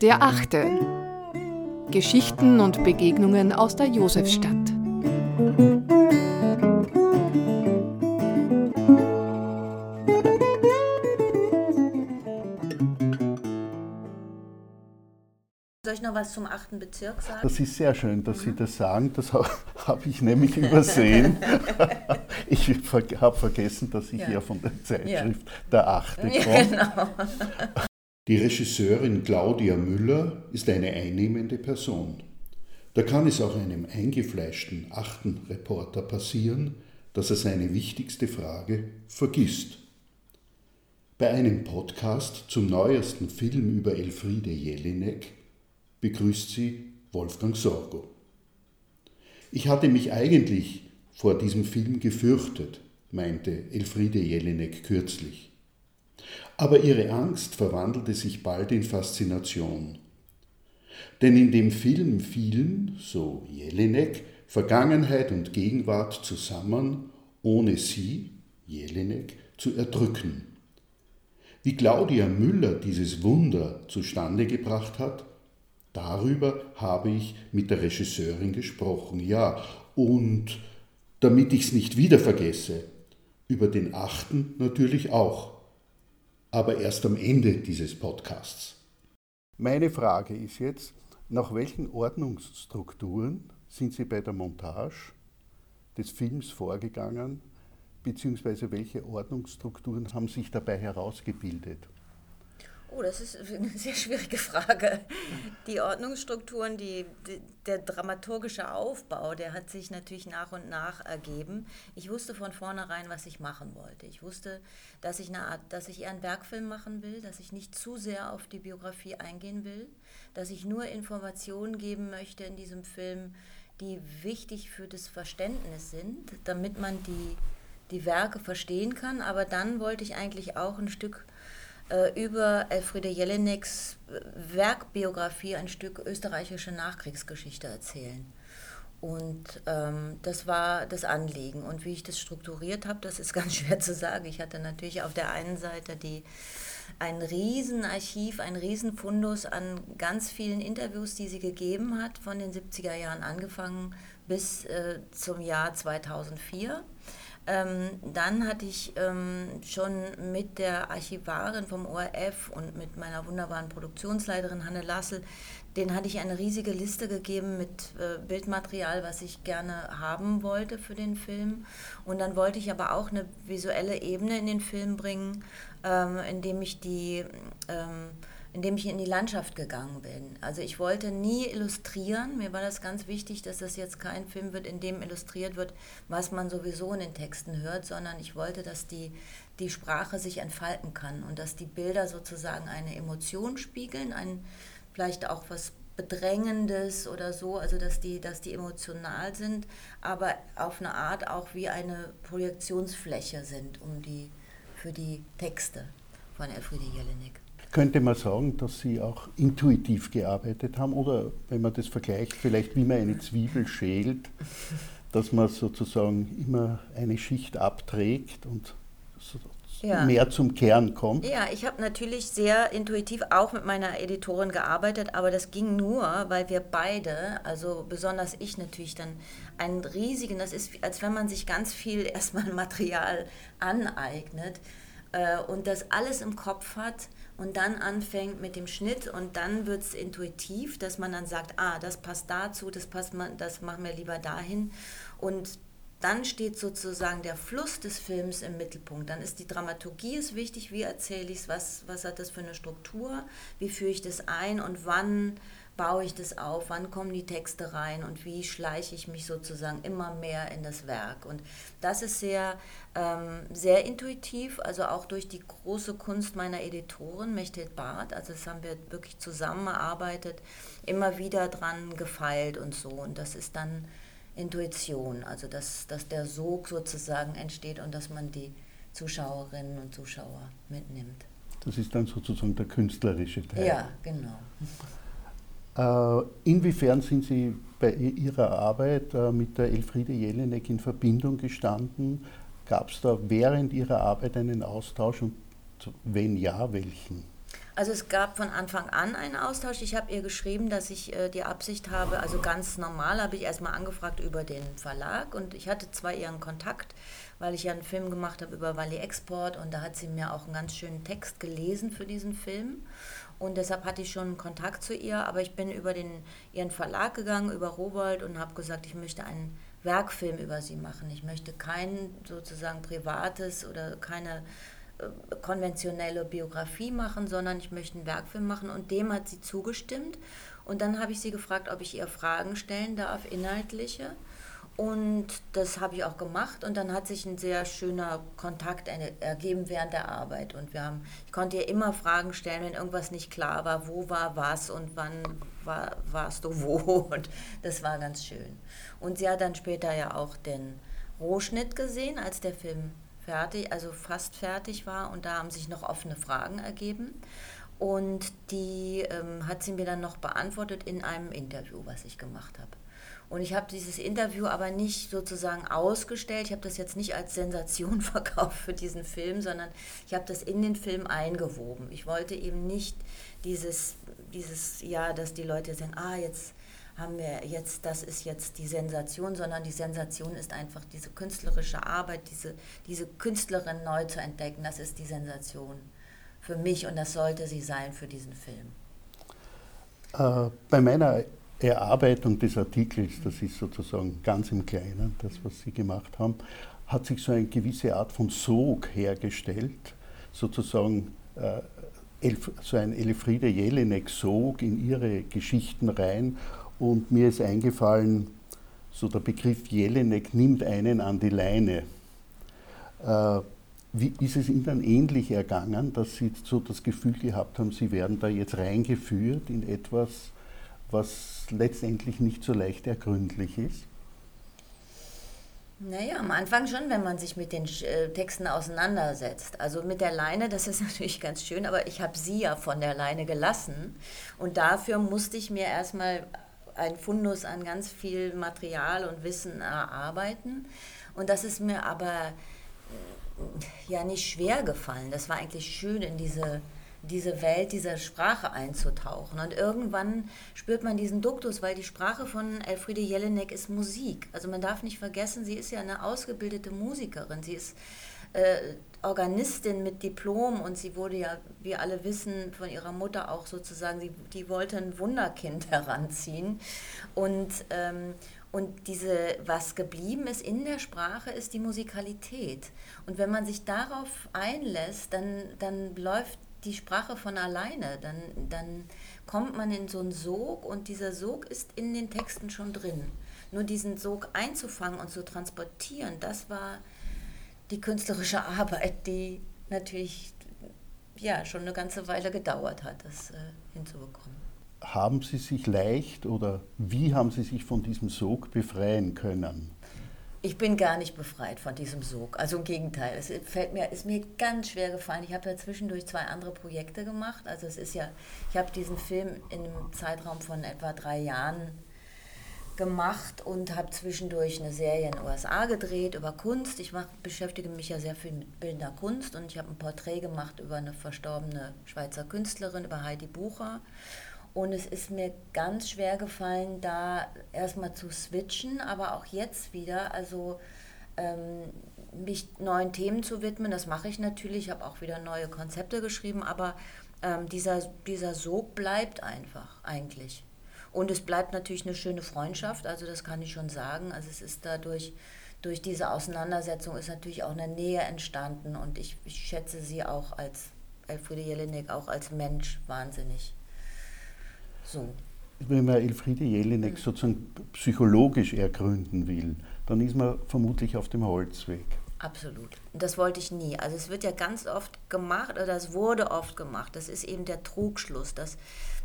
Der Achte. Geschichten und Begegnungen aus der Josefstadt. Ich noch was zum 8. Bezirk sagen? Das ist sehr schön, dass Sie das sagen. Das habe hab ich nämlich übersehen. ich habe vergessen, dass ich ja, ja von der Zeitschrift ja. der Achte komme. Ja, genau. Die Regisseurin Claudia Müller ist eine einnehmende Person. Da kann es auch einem eingefleischten achten Reporter passieren, dass er seine wichtigste Frage vergisst. Bei einem Podcast zum neuesten Film über Elfriede Jelinek begrüßt sie Wolfgang Sorgo. Ich hatte mich eigentlich vor diesem Film gefürchtet, meinte Elfriede Jelinek kürzlich. Aber ihre Angst verwandelte sich bald in Faszination. Denn in dem Film fielen, so Jelinek, Vergangenheit und Gegenwart zusammen, ohne sie, Jelinek, zu erdrücken. Wie Claudia Müller dieses Wunder zustande gebracht hat, Darüber habe ich mit der Regisseurin gesprochen, ja. Und damit ich es nicht wieder vergesse, über den achten natürlich auch. Aber erst am Ende dieses Podcasts. Meine Frage ist jetzt, nach welchen Ordnungsstrukturen sind Sie bei der Montage des Films vorgegangen, beziehungsweise welche Ordnungsstrukturen haben sich dabei herausgebildet? Oh, das ist eine sehr schwierige Frage. Die Ordnungsstrukturen, die, die, der dramaturgische Aufbau, der hat sich natürlich nach und nach ergeben. Ich wusste von vornherein, was ich machen wollte. Ich wusste, dass ich, eine Art, dass ich eher einen Werkfilm machen will, dass ich nicht zu sehr auf die Biografie eingehen will, dass ich nur Informationen geben möchte in diesem Film, die wichtig für das Verständnis sind, damit man die, die Werke verstehen kann. Aber dann wollte ich eigentlich auch ein Stück über Elfriede Jelineks äh, Werkbiografie ein Stück österreichische Nachkriegsgeschichte erzählen. Und ähm, das war das Anliegen. Und wie ich das strukturiert habe, das ist ganz schwer zu sagen. Ich hatte natürlich auf der einen Seite die, ein Riesenarchiv, ein Riesenfundus an ganz vielen Interviews, die sie gegeben hat, von den 70er Jahren angefangen bis äh, zum Jahr 2004. Ähm, dann hatte ich ähm, schon mit der Archivarin vom ORF und mit meiner wunderbaren Produktionsleiterin Hanne Lassel, den hatte ich eine riesige Liste gegeben mit äh, Bildmaterial, was ich gerne haben wollte für den Film. Und dann wollte ich aber auch eine visuelle Ebene in den Film bringen, ähm, indem ich die ähm, indem ich in die Landschaft gegangen bin. Also ich wollte nie illustrieren. Mir war das ganz wichtig, dass das jetzt kein Film wird, in dem illustriert wird, was man sowieso in den Texten hört, sondern ich wollte, dass die, die Sprache sich entfalten kann und dass die Bilder sozusagen eine Emotion spiegeln, ein, vielleicht auch was Bedrängendes oder so, also dass die, dass die emotional sind, aber auf eine Art auch wie eine Projektionsfläche sind um die, für die Texte von Elfriede Jelinek. Könnte man sagen, dass Sie auch intuitiv gearbeitet haben oder wenn man das vergleicht, vielleicht wie man eine Zwiebel schält, dass man sozusagen immer eine Schicht abträgt und so ja. mehr zum Kern kommt? Ja, ich habe natürlich sehr intuitiv auch mit meiner Editorin gearbeitet, aber das ging nur, weil wir beide, also besonders ich natürlich dann einen riesigen, das ist, als wenn man sich ganz viel erstmal Material aneignet äh, und das alles im Kopf hat und dann anfängt mit dem Schnitt und dann wird es intuitiv, dass man dann sagt, ah, das passt dazu, das passt man, das machen wir lieber dahin. Und dann steht sozusagen der Fluss des Films im Mittelpunkt. Dann ist die Dramaturgie ist wichtig, wie erzähle ich es, was, was hat das für eine Struktur, wie führe ich das ein und wann baue ich das auf, wann kommen die Texte rein und wie schleiche ich mich sozusagen immer mehr in das Werk. Und das ist sehr, ähm, sehr intuitiv, also auch durch die große Kunst meiner Editorin, Mechthild Barth, also das haben wir wirklich zusammengearbeitet, immer wieder dran gefeilt und so. Und das ist dann Intuition, also dass, dass der Sog sozusagen entsteht und dass man die Zuschauerinnen und Zuschauer mitnimmt. Das ist dann sozusagen der künstlerische Teil. Ja, genau. Äh, inwiefern sind Sie bei Ihrer Arbeit äh, mit der Elfriede Jelinek in Verbindung gestanden? Gab es da während Ihrer Arbeit einen Austausch und wenn ja, welchen? Also es gab von Anfang an einen Austausch. Ich habe ihr geschrieben, dass ich äh, die Absicht habe, also ganz normal habe ich erstmal angefragt über den Verlag und ich hatte zwar ihren Kontakt, weil ich ja einen Film gemacht habe über Valley Export und da hat sie mir auch einen ganz schönen Text gelesen für diesen Film und deshalb hatte ich schon Kontakt zu ihr, aber ich bin über den, ihren Verlag gegangen, über Rowold und habe gesagt, ich möchte einen Werkfilm über sie machen. Ich möchte kein sozusagen privates oder keine äh, konventionelle Biografie machen, sondern ich möchte einen Werkfilm machen und dem hat sie zugestimmt. Und dann habe ich sie gefragt, ob ich ihr Fragen stellen darf, inhaltliche. Und das habe ich auch gemacht und dann hat sich ein sehr schöner Kontakt ergeben während der Arbeit. Und wir haben, ich konnte ihr immer Fragen stellen, wenn irgendwas nicht klar war, wo war was und wann war, warst du wo. Und das war ganz schön. Und sie hat dann später ja auch den Rohschnitt gesehen, als der Film fertig, also fast fertig war und da haben sich noch offene Fragen ergeben. Und die ähm, hat sie mir dann noch beantwortet in einem Interview, was ich gemacht habe. Und ich habe dieses Interview aber nicht sozusagen ausgestellt. Ich habe das jetzt nicht als Sensation verkauft für diesen Film, sondern ich habe das in den Film eingewoben. Ich wollte eben nicht dieses, dieses, ja, dass die Leute sagen, ah, jetzt haben wir jetzt, das ist jetzt die Sensation, sondern die Sensation ist einfach diese künstlerische Arbeit, diese, diese Künstlerin neu zu entdecken. Das ist die Sensation für mich und das sollte sie sein für diesen Film. Äh, bei meiner Erarbeitung des Artikels, das ist sozusagen ganz im Kleinen, das, was Sie gemacht haben, hat sich so eine gewisse Art von Sog hergestellt, sozusagen äh, so ein Elfriede Jelinek-Sog in ihre Geschichten rein und mir ist eingefallen, so der Begriff Jelinek nimmt einen an die Leine. Äh, wie ist es Ihnen dann ähnlich ergangen, dass Sie so das Gefühl gehabt haben, Sie werden da jetzt reingeführt in etwas, was letztendlich nicht so leicht ergründlich ist? Naja, am Anfang schon, wenn man sich mit den äh, Texten auseinandersetzt. Also mit der Leine, das ist natürlich ganz schön, aber ich habe sie ja von der Leine gelassen. Und dafür musste ich mir erstmal ein Fundus an ganz viel Material und Wissen erarbeiten. Und das ist mir aber ja nicht schwer gefallen. Das war eigentlich schön, in diese, diese Welt dieser Sprache einzutauchen. Und irgendwann spürt man diesen Duktus, weil die Sprache von Elfriede Jelinek ist Musik. Also man darf nicht vergessen, sie ist ja eine ausgebildete Musikerin. Sie ist äh, Organistin mit Diplom und sie wurde ja, wie alle wissen, von ihrer Mutter auch sozusagen, die, die wollte ein Wunderkind heranziehen. Und, ähm, und diese, was geblieben ist in der Sprache, ist die Musikalität. Und wenn man sich darauf einlässt, dann, dann läuft die Sprache von alleine. Dann, dann kommt man in so einen Sog und dieser Sog ist in den Texten schon drin. Nur diesen Sog einzufangen und zu transportieren, das war die künstlerische Arbeit, die natürlich ja, schon eine ganze Weile gedauert hat, das äh, hinzubekommen. Haben Sie sich leicht oder wie haben Sie sich von diesem Sog befreien können? Ich bin gar nicht befreit von diesem Sog. Also im Gegenteil, es fällt mir, ist mir ganz schwer gefallen. Ich habe ja zwischendurch zwei andere Projekte gemacht. Also es ist ja, ich habe diesen Film in einem Zeitraum von etwa drei Jahren gemacht und habe zwischendurch eine Serie in den USA gedreht über Kunst. Ich mach, beschäftige mich ja sehr viel mit bildender Kunst und ich habe ein Porträt gemacht über eine verstorbene Schweizer Künstlerin, über Heidi Bucher. Und es ist mir ganz schwer gefallen, da erstmal zu switchen, aber auch jetzt wieder, also ähm, mich neuen Themen zu widmen. Das mache ich natürlich. Ich habe auch wieder neue Konzepte geschrieben, aber ähm, dieser, dieser Sog bleibt einfach eigentlich. Und es bleibt natürlich eine schöne Freundschaft, also das kann ich schon sagen. Also es ist dadurch, durch diese Auseinandersetzung ist natürlich auch eine Nähe entstanden und ich, ich schätze sie auch als Elfriede Jelinek, auch als Mensch wahnsinnig. So. Wenn man Elfriede Jelinek mhm. sozusagen psychologisch ergründen will, dann ist man vermutlich auf dem Holzweg. Absolut. Das wollte ich nie. Also es wird ja ganz oft gemacht oder es wurde oft gemacht. Das ist eben der Trugschluss, dass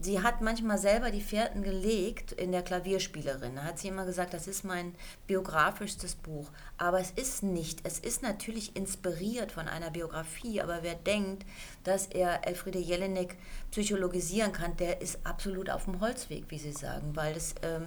sie hat manchmal selber die Fährten gelegt in der Klavierspielerin. Da hat sie immer gesagt, das ist mein biografischstes Buch. Aber es ist nicht. Es ist natürlich inspiriert von einer Biografie. Aber wer denkt, dass er Elfriede Jelinek psychologisieren kann, der ist absolut auf dem Holzweg, wie Sie sagen. Weil das, ähm,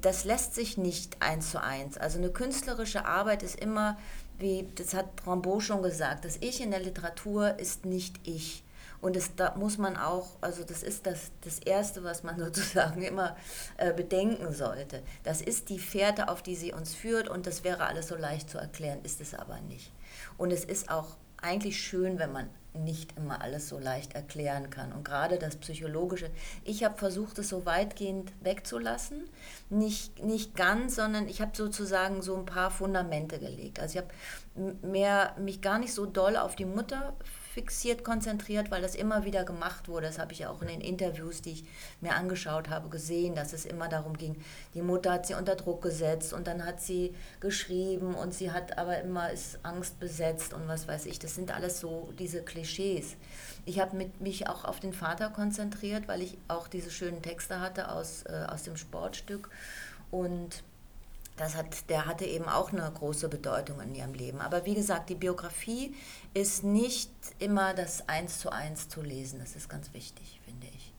das lässt sich nicht eins zu eins. Also eine künstlerische Arbeit ist immer wie, das hat Rambaud schon gesagt, das Ich in der Literatur ist nicht ich. Und das, da muss man auch, also das ist das, das Erste, was man sozusagen immer äh, bedenken sollte. Das ist die Fährte, auf die sie uns führt und das wäre alles so leicht zu erklären, ist es aber nicht. Und es ist auch eigentlich schön, wenn man nicht immer alles so leicht erklären kann. Und gerade das Psychologische, ich habe versucht, es so weitgehend wegzulassen. Nicht, nicht ganz, sondern ich habe sozusagen so ein paar Fundamente gelegt. Also ich habe mich gar nicht so doll auf die Mutter fixiert konzentriert, weil das immer wieder gemacht wurde. Das habe ich auch in den Interviews, die ich mir angeschaut habe, gesehen, dass es immer darum ging, die Mutter hat sie unter Druck gesetzt und dann hat sie geschrieben und sie hat aber immer ist Angst besetzt und was weiß ich. Das sind alles so diese Klischees. Ich habe mich auch auf den Vater konzentriert, weil ich auch diese schönen Texte hatte aus, äh, aus dem Sportstück und das hat, der hatte eben auch eine große Bedeutung in ihrem Leben. Aber wie gesagt, die Biografie ist nicht immer das Eins zu eins zu lesen. Das ist ganz wichtig, finde ich.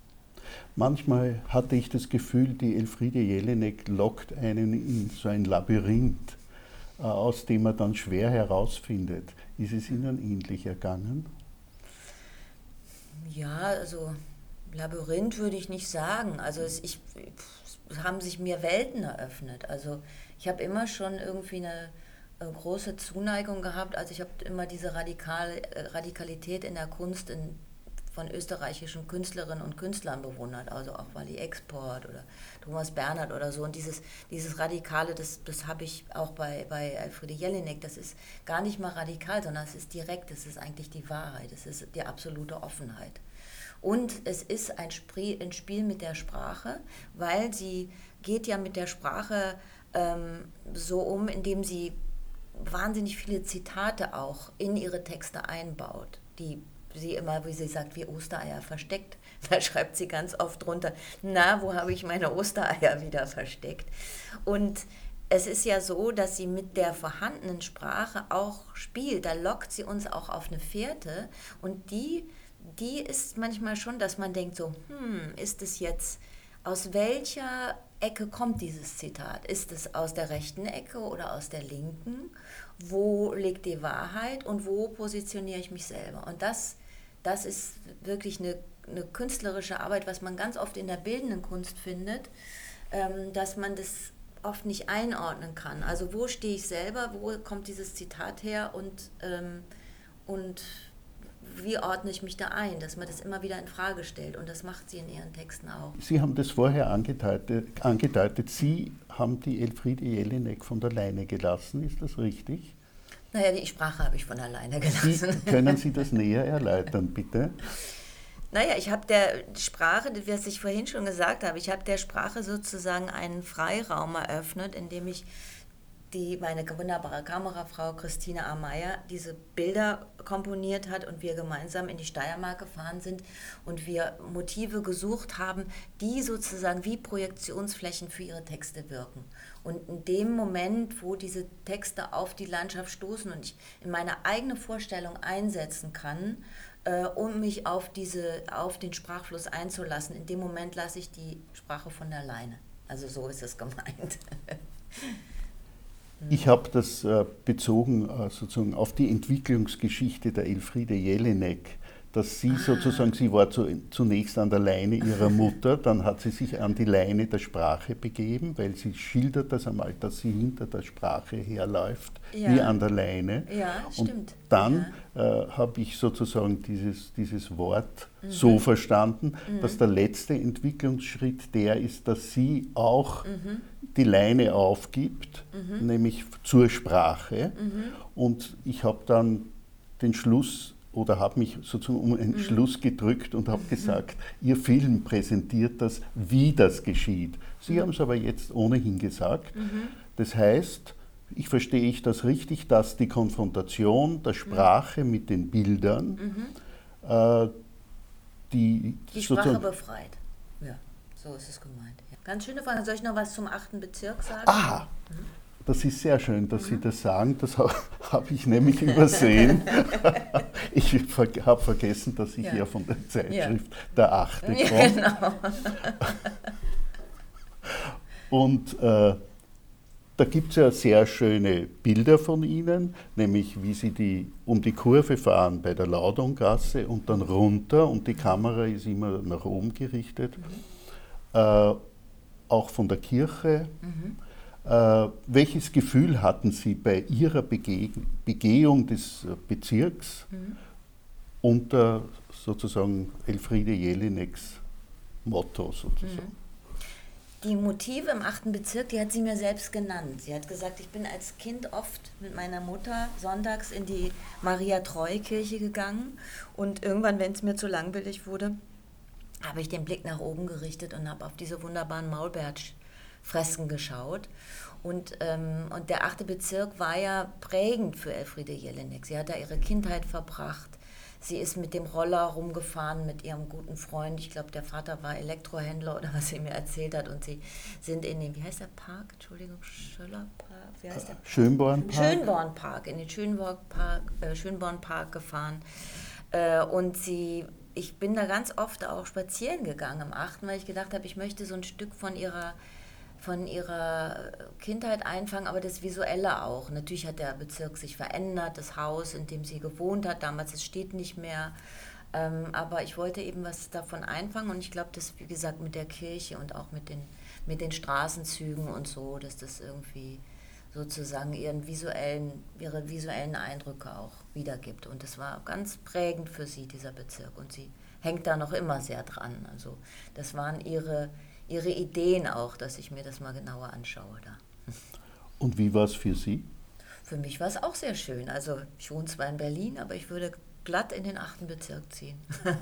Manchmal hatte ich das Gefühl, die Elfriede Jelinek lockt einen in so ein Labyrinth, äh, aus dem man dann schwer herausfindet. Ist es Ihnen ähnlich ergangen? Ja, also Labyrinth würde ich nicht sagen. Also ich, haben sich mir Welten eröffnet. Also ich habe immer schon irgendwie eine, eine, große Zuneigung gehabt. Also ich habe immer diese Radikal, äh, Radikalität in der Kunst in, von österreichischen Künstlerinnen und Künstlern bewundert. Also auch Wally Export oder Thomas Bernhard oder so. Und dieses, dieses Radikale, das, das habe ich auch bei, bei Elfriede Jelinek. Das ist gar nicht mal radikal, sondern es ist direkt. Es ist eigentlich die Wahrheit. Es ist die absolute Offenheit. Und es ist ein Spiel mit der Sprache, weil sie geht ja mit der Sprache ähm, so um, indem sie wahnsinnig viele Zitate auch in ihre Texte einbaut, die sie immer, wie sie sagt, wie Ostereier versteckt. Da schreibt sie ganz oft drunter, na, wo habe ich meine Ostereier wieder versteckt? Und es ist ja so, dass sie mit der vorhandenen Sprache auch spielt. Da lockt sie uns auch auf eine Fährte und die, die ist manchmal schon, dass man denkt so, hm, ist es jetzt, aus welcher Ecke kommt dieses Zitat? Ist es aus der rechten Ecke oder aus der linken? Wo liegt die Wahrheit und wo positioniere ich mich selber? Und das, das ist wirklich eine, eine künstlerische Arbeit, was man ganz oft in der bildenden Kunst findet, ähm, dass man das oft nicht einordnen kann. Also wo stehe ich selber, wo kommt dieses Zitat her und, ähm, und wie ordne ich mich da ein, dass man das immer wieder in Frage stellt. Und das macht sie in ihren Texten auch. Sie haben das vorher angedeutet. angedeutet. Sie haben die Elfriede Jelinek von der Leine gelassen, ist das richtig? Naja, die Sprache habe ich von alleine gelassen. Sie, können Sie das näher erläutern, bitte? Naja, ich habe der Sprache, was ich vorhin schon gesagt habe, ich habe der Sprache sozusagen einen Freiraum eröffnet, indem ich die meine wunderbare Kamerafrau Christine A. Meyer diese Bilder komponiert hat und wir gemeinsam in die Steiermark gefahren sind und wir Motive gesucht haben, die sozusagen wie Projektionsflächen für ihre Texte wirken. Und in dem Moment, wo diese Texte auf die Landschaft stoßen und ich in meine eigene Vorstellung einsetzen kann, äh, um mich auf, diese, auf den Sprachfluss einzulassen, in dem Moment lasse ich die Sprache von der Leine. Also so ist es gemeint. Ich habe das äh, bezogen äh, sozusagen auf die Entwicklungsgeschichte der Elfriede Jelinek, dass sie ah. sozusagen, sie war zu, zunächst an der Leine ihrer Mutter, dann hat sie sich an die Leine der Sprache begeben, weil sie schildert das einmal, dass sie hinter der Sprache herläuft, ja. wie an der Leine. Ja, Und dann ja. äh, habe ich sozusagen dieses, dieses Wort mhm. so verstanden, mhm. dass der letzte Entwicklungsschritt der ist, dass sie auch mhm die Leine aufgibt, mhm. nämlich zur Sprache. Mhm. Und ich habe dann den Schluss oder habe mich sozusagen um einen mhm. Schluss gedrückt und habe mhm. gesagt, Ihr Film präsentiert das, wie das geschieht. Sie mhm. haben es aber jetzt ohnehin gesagt. Mhm. Das heißt, ich verstehe ich das richtig, dass die Konfrontation der Sprache mit den Bildern äh, die, die Sprache befreit. Ja, so ist es gemeint. Ganz schöne Frage. Soll ich noch was zum 8. Bezirk sagen? Ah, das ist sehr schön, dass mhm. Sie das sagen. Das habe ich nämlich übersehen. ich habe vergessen, dass ich ja. ja von der Zeitschrift ja. der Achte komme. Ja, genau. Und äh, da gibt es ja sehr schöne Bilder von Ihnen, nämlich wie Sie die um die Kurve fahren bei der Laudongasse und dann runter und die Kamera ist immer nach oben gerichtet. Mhm. Äh, auch von der Kirche. Mhm. Äh, welches Gefühl hatten Sie bei Ihrer Bege Begehung des Bezirks mhm. unter sozusagen Elfriede Jelineks Motto sozusagen? Mhm. Die Motive im achten Bezirk, die hat sie mir selbst genannt. Sie hat gesagt, ich bin als Kind oft mit meiner Mutter sonntags in die Maria-Treu-Kirche gegangen und irgendwann, wenn es mir zu langweilig wurde, habe ich den Blick nach oben gerichtet und habe auf diese wunderbaren Maulbertsch-Fresken geschaut. Und, ähm, und der achte Bezirk war ja prägend für Elfriede Jelinek. Sie hat da ihre Kindheit verbracht. Sie ist mit dem Roller rumgefahren mit ihrem guten Freund. Ich glaube, der Vater war Elektrohändler oder was sie mir erzählt hat. Und sie sind in den, wie heißt der Park? Entschuldigung, Schöllerpark? Wie heißt der? Schönbornpark. Schönbornpark, in den Schönbornpark, äh, Schönbornpark gefahren. Äh, und sie, ich bin da ganz oft auch spazieren gegangen am 8., weil ich gedacht habe, ich möchte so ein Stück von ihrer von ihrer Kindheit einfangen, aber das Visuelle auch. Natürlich hat der Bezirk sich verändert, das Haus, in dem sie gewohnt hat, damals, es steht nicht mehr. Ähm, aber ich wollte eben was davon einfangen und ich glaube, dass, wie gesagt, mit der Kirche und auch mit den, mit den Straßenzügen und so, dass das irgendwie sozusagen ihren visuellen, ihre visuellen Eindrücke auch wiedergibt. Und das war ganz prägend für sie, dieser Bezirk. Und sie hängt da noch immer sehr dran. Also das waren ihre, ihre Ideen auch, dass ich mir das mal genauer anschaue da. Und wie war es für Sie? Für mich war es auch sehr schön. Also ich wohne zwar in Berlin, aber ich würde glatt in den achten Bezirk ziehen.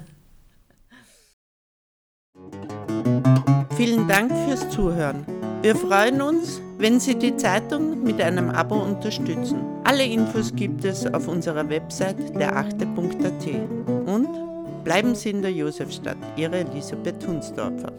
Vielen Dank fürs Zuhören. Wir freuen uns, wenn Sie die Zeitung mit einem Abo unterstützen. Alle Infos gibt es auf unserer Website derachte.at. Und bleiben Sie in der Josefstadt, Ihre Elisabeth Hunsdorfer.